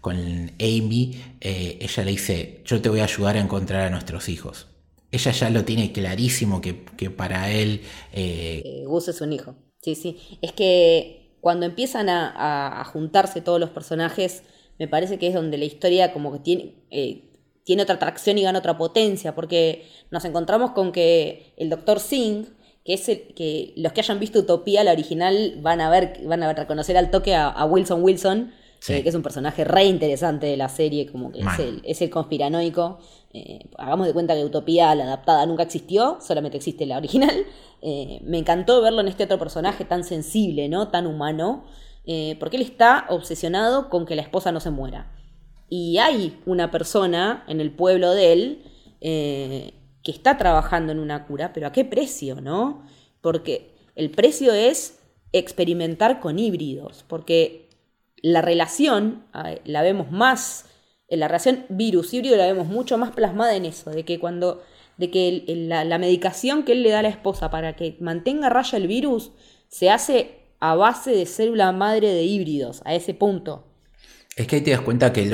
con Amy, eh, ella le dice, yo te voy a ayudar a encontrar a nuestros hijos. Ella ya lo tiene clarísimo que, para él... Eh, Gus es un hijo. Sí, sí. Es que cuando empiezan a, juntarse todos los personajes, me parece que es donde la historia como que tiene, tiene otra atracción y gana otra potencia, porque nos encontramos con que el doctor Singh que es que los que hayan visto Utopía, la original, van a ver, van a reconocer al toque a, Wilson Wilson, eh, que es un personaje re interesante de la serie, como que es el, es el, conspiranoico. Eh, hagamos de cuenta que Utopía, la adaptada, nunca existió, solamente existe la original. [laughs] Eh, me encantó verlo en este otro personaje tan sensible, ¿no? Tan humano, porque él está obsesionado con que la esposa no se muera. Y hay una persona en el pueblo de él que está trabajando en una cura, pero ¿a qué precio, no? Porque el precio es experimentar con híbridos, porque la relación la vemos más, en la relación virus-híbrido la vemos mucho más plasmada en eso, de que cuando, de que la, medicación que él le da a la esposa para que mantenga raya el virus se hace a base de célula madre de híbridos, a ese punto. Es que ahí te das cuenta que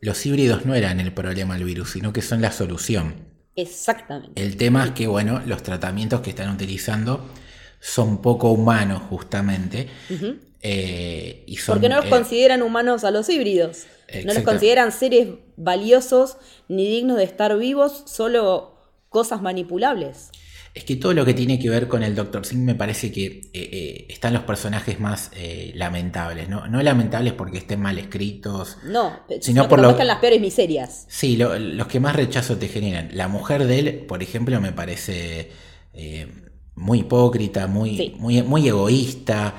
los híbridos no eran el problema del virus, sino que son la solución. Exactamente. El tema es que, bueno, los tratamientos que están utilizando son poco humanos, justamente. Eh, y Porque no los eh, consideran humanos a los híbridos. No los consideran seres valiosos ni dignos de estar vivos, solo cosas manipulables. Es que todo lo que tiene que ver con el Dr. Singh me parece que eh, eh, están los personajes más eh, lamentables, ¿no? No lamentables porque estén mal escritos. No, sino, por lo que las peores miserias. Sí, los que más rechazo te generan. La mujer de él, por ejemplo, me parece muy hipócrita, muy, muy, muy egoísta.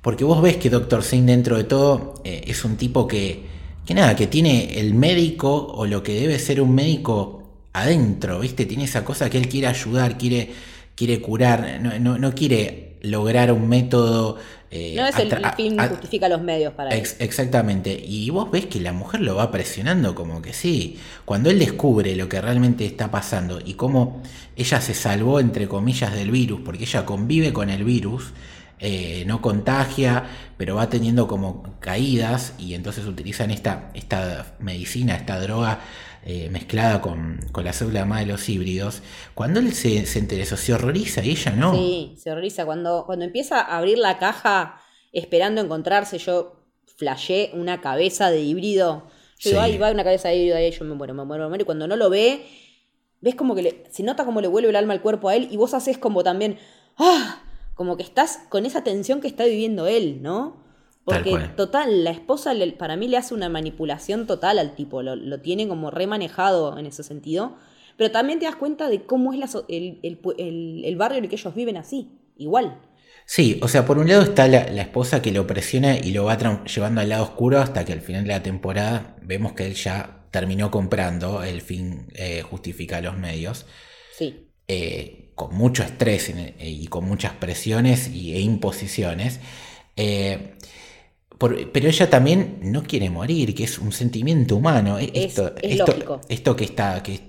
porque vos ves que Dr. Singh dentro de todo es un tipo que, que nada, que tiene el médico o lo que debe ser un médico adentro, ¿viste? Tiene esa cosa que él quiere ayudar, quiere, quiere curar, no, quiere lograr un método... Eh, no es el, fin que justifica los medios para Exactamente. Y vos ves que la mujer lo va presionando como que sí. Cuando él descubre lo que realmente está pasando y cómo ella se salvó, entre comillas, del virus, porque ella convive con el virus, eh, no contagia, pero va teniendo como caídas y entonces utilizan esta, esta medicina, esta droga eh, mezclada con, la célula de los híbridos, cuando él se, se interesó, se horroriza y ella no. Sí, se horroriza. Cuando, cuando empieza a abrir la caja esperando encontrarse, yo flashé una cabeza de híbrido. Yo digo, ay, va una cabeza de híbrido ahí, yo me muero, me muero, me muero. Y cuando no lo ve, ves como que le, se nota como le vuelve el alma al cuerpo a él y vos haces como también, ¡ah! Como que estás con esa tensión que está viviendo él, ¿no? Porque total, la esposa para mí le hace una manipulación total al tipo, lo, tiene como remanejado en ese sentido. Pero también te das cuenta de cómo es el, barrio en el que ellos viven así, igual. Sí, o sea, por un lado está la, esposa que lo presiona y lo va llevando al lado oscuro hasta que al final de la temporada vemos que él ya terminó comprando, el fin eh, justifica los medios. Sí. Eh, con mucho estrés y con muchas presiones y, e imposiciones. Eh, pero ella también no quiere morir, que es un sentimiento humano. E-, esto, es, esto, esto, que está, que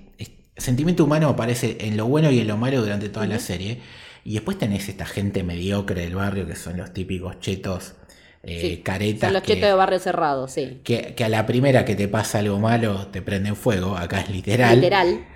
sentimiento humano aparece en lo bueno y en lo malo durante toda la serie. Y después tenés esta gente mediocre del barrio que son los típicos chetos eh, caretas. Son los chetos de barrio cerrado, sí. Que, a la primera que te pasa algo malo te prenden fuego, acá es literal. Literal.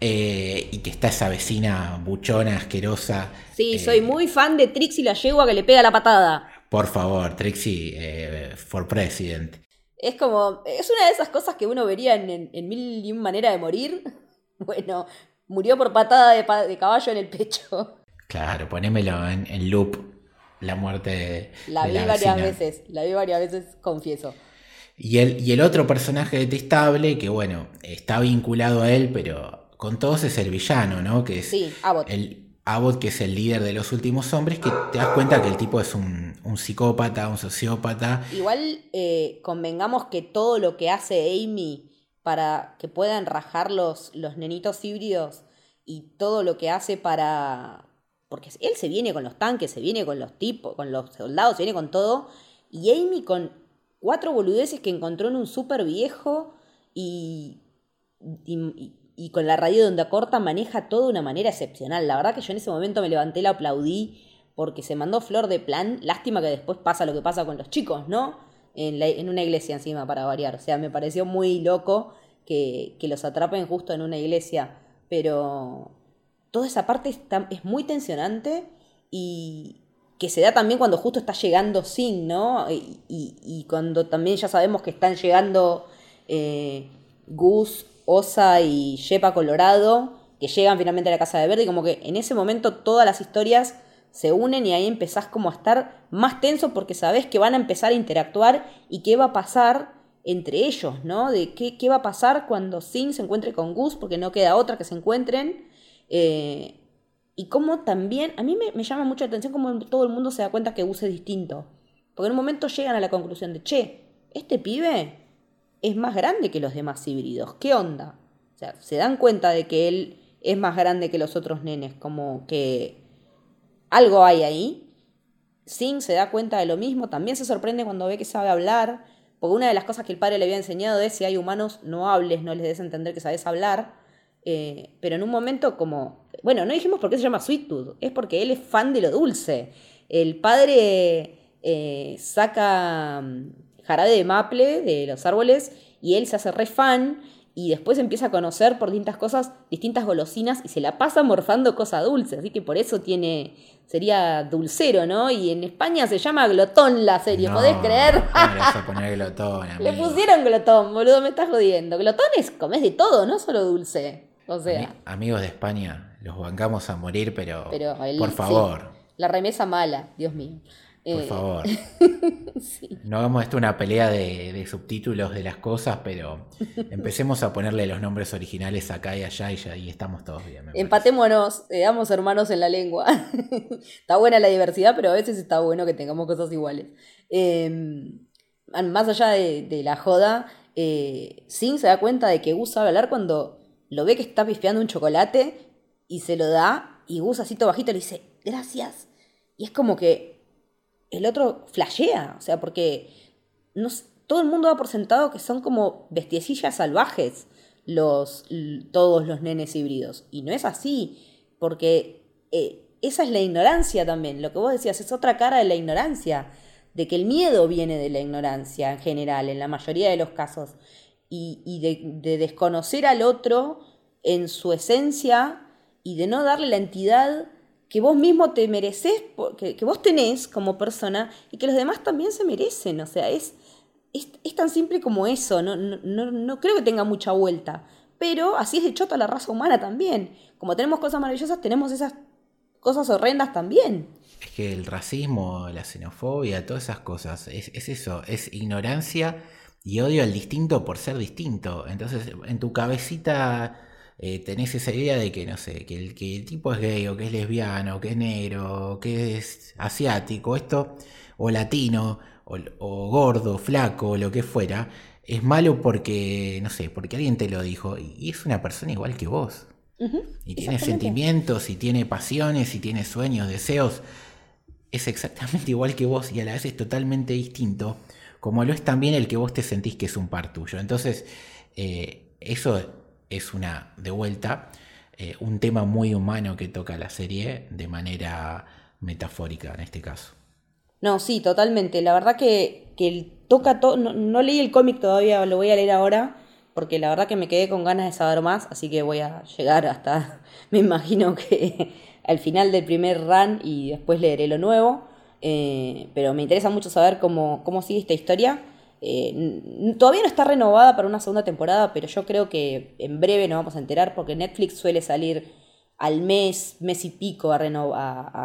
Eh, y que está esa vecina buchona, asquerosa. Sí, eh, soy muy fan de Trixie la yegua que le pega la patada. Por favor, Trixie eh, for president. Es como, es una de esas cosas que uno vería en, mil y un manera de morir. [laughs] Bueno, murió por patada de, caballo en el pecho. Claro, ponémelo en, loop, la muerte La vi varias veces, la vi varias veces, confieso. Y el, y el otro personaje detestable, que bueno, está vinculado a él, pero con todos es el villano, ¿no? Que es sí, Abbott. El, Abbott, que es el líder de los últimos hombres, que te das cuenta que el tipo es un, psicópata, un sociópata. Igual eh, convengamos que todo lo que hace Amy para que puedan rajar los, los nenitos híbridos y todo lo que hace para... Porque él se viene con los tanques, se viene con los tipos, con los soldados, se viene con todo. Y Amy con cuatro boludeces que encontró en un súper viejo y, con la radio de onda corta maneja todo de una manera excepcional. La verdad que yo en ese momento me levanté, la aplaudí porque se mandó flor de plan. Lástima que después pasa lo que pasa con los chicos, ¿no? En, una iglesia encima, para variar. O sea, me pareció muy loco que, los atrapen justo en una iglesia. Pero toda esa parte es muy tensionante y que se da también cuando justo está llegando Sin, ¿no? Y, cuando también ya sabemos que están llegando eh, Gus Osa y Shepa Colorado, que llegan finalmente a la Casa de Verde, y como que en ese momento todas las historias se unen y ahí empezás como a estar más tenso porque sabés que van a empezar a interactuar y qué va a pasar entre ellos, ¿no? De qué, qué va a pasar cuando Sin se encuentre con Gus, porque no queda otra que se encuentren. Eh, y como también, a mí me, me, llama mucho la atención como todo el mundo se da cuenta que Gus es distinto. Porque en un momento llegan a la conclusión de, che, este pibe es más grande que los demás híbridos. ¿Qué onda? O sea, se dan cuenta de que él es más grande que los otros nenes, como que algo hay ahí. Singh se da cuenta de lo mismo, también se sorprende cuando ve que sabe hablar, porque una de las cosas que el padre le había enseñado es si hay humanos, no hables, no les des a entender que sabes hablar. Eh, pero en un momento como, bueno, no dijimos por qué se llama Sweet Tooth, es porque él es fan de lo dulce. El padre eh, saca jarabe de maple de los árboles y él se hace re fan y después empieza a conocer por distintas cosas, distintas golosinas y se la pasa morfando cosas dulces, así que por eso tiene sería dulcero, ¿no? Y en España se llama glotón la serie, ¿podés creer? le [laughs] poner glotón, Le pusieron glotón, boludo, me estás jodiendo. Glotón es comes de todo, no solo dulce. O sea, amigos de España, los bancamos a morir, pero, por favor. La remesa mala, Dios mío. Por eh, favor. [laughs] No hagamos esto una pelea de, subtítulos de las cosas, pero empecemos a ponerle los nombres originales acá y allá y ya y estamos todos bien. Empatémonos, seamos hermanos en la lengua. [laughs] está buena la diversidad, pero a veces está bueno que tengamos cosas iguales. Em, más allá de, la joda, eh, Sin se da cuenta de que Gus sabe hablar cuando lo ve que está pispeando un chocolate y se lo da y Gus así todo bajito le dice, gracias. Y es como que el otro flashea, o sea, porque no, todo el mundo da por sentado que son como bestiecillas salvajes los, todos los nenes híbridos. Y no es así, porque eh, esa es la ignorancia también. Lo que vos decías es otra cara de la ignorancia, de que el miedo viene de la ignorancia en general, en la mayoría de los casos. y, de, desconocer al otro en su esencia y de no darle la entidad que vos mismo te mereces, que, que vos tenés como persona y que los demás también se merecen. O sea, es, es, tan simple como eso, no, no, no, creo que tenga mucha vuelta. Pero así es de chota la raza humana también. Como tenemos cosas maravillosas, tenemos esas cosas horrendas también. Es que el racismo, la xenofobia, todas esas cosas, es, es eso, es ignorancia y odio al distinto por ser distinto. Entonces, en tu cabecita eh, tenés esa idea de que, no sé, que el, que el tipo es gay o que es lesbiano, que es negro, que es asiático, esto, o latino, o, gordo, flaco, lo que fuera, es malo porque, no sé, porque alguien te lo dijo y es una persona igual que vos. y tiene sentimientos, y tiene pasiones, y tiene sueños, deseos. Es exactamente igual que vos y a la vez es totalmente distinto, como lo es también el que vos te sentís que es un par tuyo. Entonces, eh, eso es una, de vuelta, eh, un tema muy humano que toca la serie de manera metafórica en este caso. No, sí, totalmente. La verdad que, que toca todo. No, leí el cómic todavía, lo voy a leer ahora, porque la verdad que me quedé con ganas de saber más, así que voy a llegar hasta, [laughs] me imagino que [laughs] al final del primer run y después leeré lo nuevo. Eh, pero me interesa mucho saber cómo, cómo sigue esta historia. Eh, todavía no está renovada para una segunda temporada, pero yo creo que en breve nos vamos a enterar porque Netflix suele salir al mes, mes y pico a,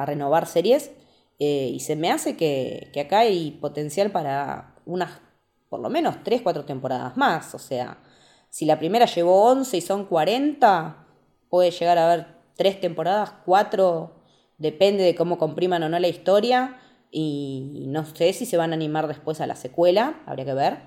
renovar series. Eh, y se me hace que, acá hay potencial para unas, por lo menos, 3, 4 temporadas más. O sea, si la primera llevó 11 y son 40, puede llegar a haber 3 temporadas, 4, depende de cómo compriman o no la historia. Y no sé si se van a animar después a la secuela, habría que ver.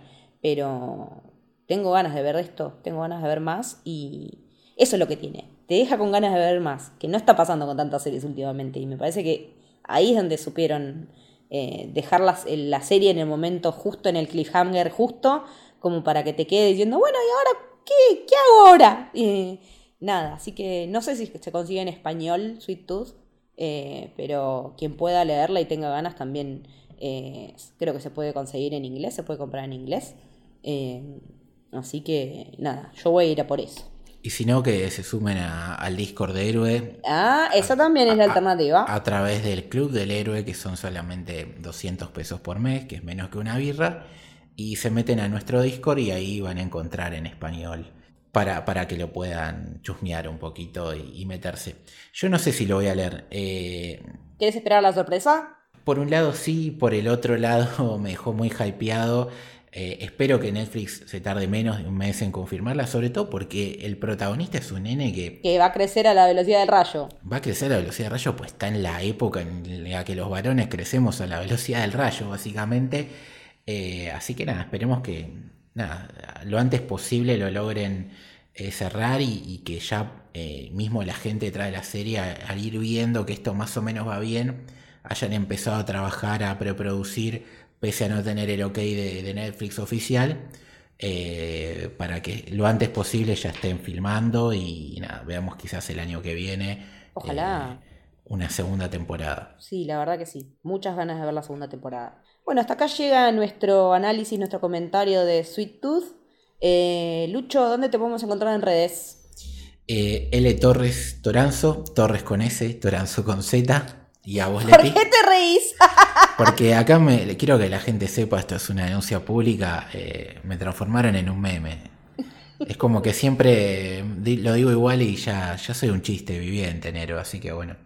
Pero tengo ganas de ver esto, tengo ganas de ver más y eso es lo que tiene. Te deja con ganas de ver más, que no está pasando con tantas series últimamente. Y me parece que ahí es donde supieron eh, dejar la serie en el momento justo, en el cliffhanger justo, como para que te quede diciendo, bueno, ¿y ahora qué? ¿Qué hago ahora? [laughs] nada, así que no sé si se consigue en español Sweet Tooth, eh, pero quien pueda leerla y tenga ganas también eh, creo que se puede conseguir en inglés, se puede comprar en inglés. así que nada, yo voy a ir a por eso. Y si no, que se sumen al Discord de Héroe. Ah, esa también es la alternativa. A, través del Club del Héroe, que son solamente 200 pesos por mes, que es menos que una birra. Y se meten a nuestro Discord y ahí van a encontrar en español para, para que lo puedan chusmear un poquito y, meterse. Yo no sé si lo voy a leer. Eh, ¿Quieres esperar la sorpresa? Por un lado sí, por el otro lado [laughs] me dejó muy hypeado. Eh, espero que Netflix se tarde menos de un mes en confirmarla, sobre todo porque el protagonista es un nene que... Que va a crecer a la velocidad del rayo. Va a crecer a la velocidad del rayo, pues está en la época en la que los varones crecemos a la velocidad del rayo, básicamente. Eh, así que nada, esperemos que nada, lo antes posible lo logren eh, cerrar y, que ya mismo la gente detrás de la serie, al ir viendo que esto más o menos va bien, hayan empezado a trabajar, a preproducir pese a no tener el ok de, Netflix oficial, eh, para que lo antes posible ya estén filmando y, nada, veamos quizás el año que viene. Ojalá. Eh, una segunda temporada. Sí, la verdad que sí. Muchas ganas de ver la segunda temporada. Bueno, hasta acá llega nuestro análisis, nuestro comentario de Sweet Tooth. Eh, Lucho, ¿dónde te podemos encontrar en redes? L Torres Toranzo, Torres con S, Toranzo con Z. ¿Y a vos, ¿Por qué te reís? [laughs] Porque acá me quiero que la gente sepa, esto es una denuncia pública, eh, me transformaron en un meme. Es como que siempre lo digo igual y ya, ya soy un chiste viviente, enero, así que bueno.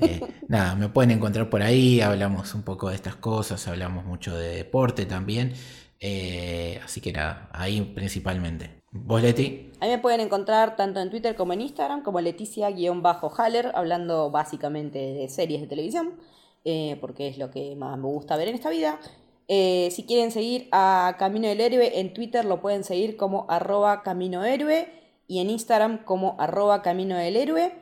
Eh, [laughs] nada, me pueden encontrar por ahí, hablamos un poco de estas cosas, hablamos mucho de deporte también. Eh, así que nada, ahí principalmente. ¿Vos, Leti? Ahí me pueden encontrar tanto en Twitter como en Instagram como Leticia-Haller, hablando básicamente de series de televisión, eh, porque es lo que más me gusta ver en esta vida. Eh, si quieren seguir a Camino del Héroe, en Twitter lo pueden seguir como arroba Camino Héroe y en Instagram como arroba Camino del Héroe.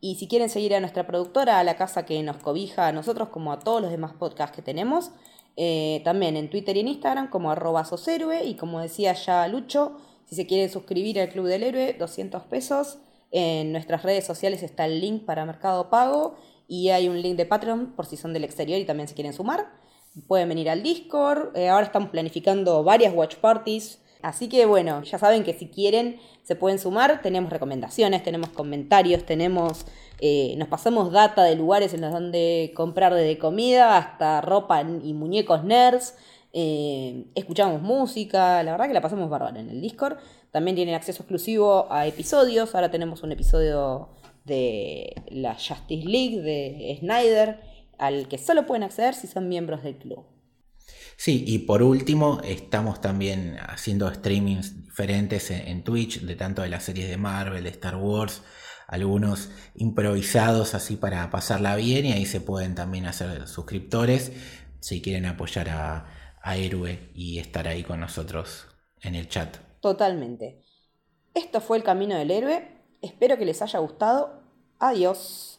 Y si quieren seguir a nuestra productora, a la casa que nos cobija a nosotros como a todos los demás podcasts que tenemos, eh, también en Twitter y en Instagram como arroba Soshéroe y como decía ya Lucho, si se quieren suscribir al Club del Héroe, 200 pesos. En nuestras redes sociales está el link para Mercado Pago y hay un link de Patreon por si son del exterior y también se quieren sumar. Pueden venir al Discord. Eh, ahora estamos planificando varias watch parties. Así que bueno, ya saben que si quieren se pueden sumar, tenemos recomendaciones, tenemos comentarios, tenemos, eh, nos pasamos data de lugares en los donde comprar desde comida hasta ropa y muñecos nerds, eh, escuchamos música, la verdad que la pasamos bárbaro en el Discord. También tienen acceso exclusivo a episodios, ahora tenemos un episodio de la Justice League de Snyder, al que solo pueden acceder si son miembros del club. Sí, y por último, estamos también haciendo streamings diferentes en, Twitch, de tanto de las series de Marvel, de Star Wars, algunos improvisados así para pasarla bien, y ahí se pueden también hacer suscriptores si quieren apoyar a, a Héroe y estar ahí con nosotros en el chat. Totalmente. Esto fue el camino del héroe. Espero que les haya gustado. Adiós.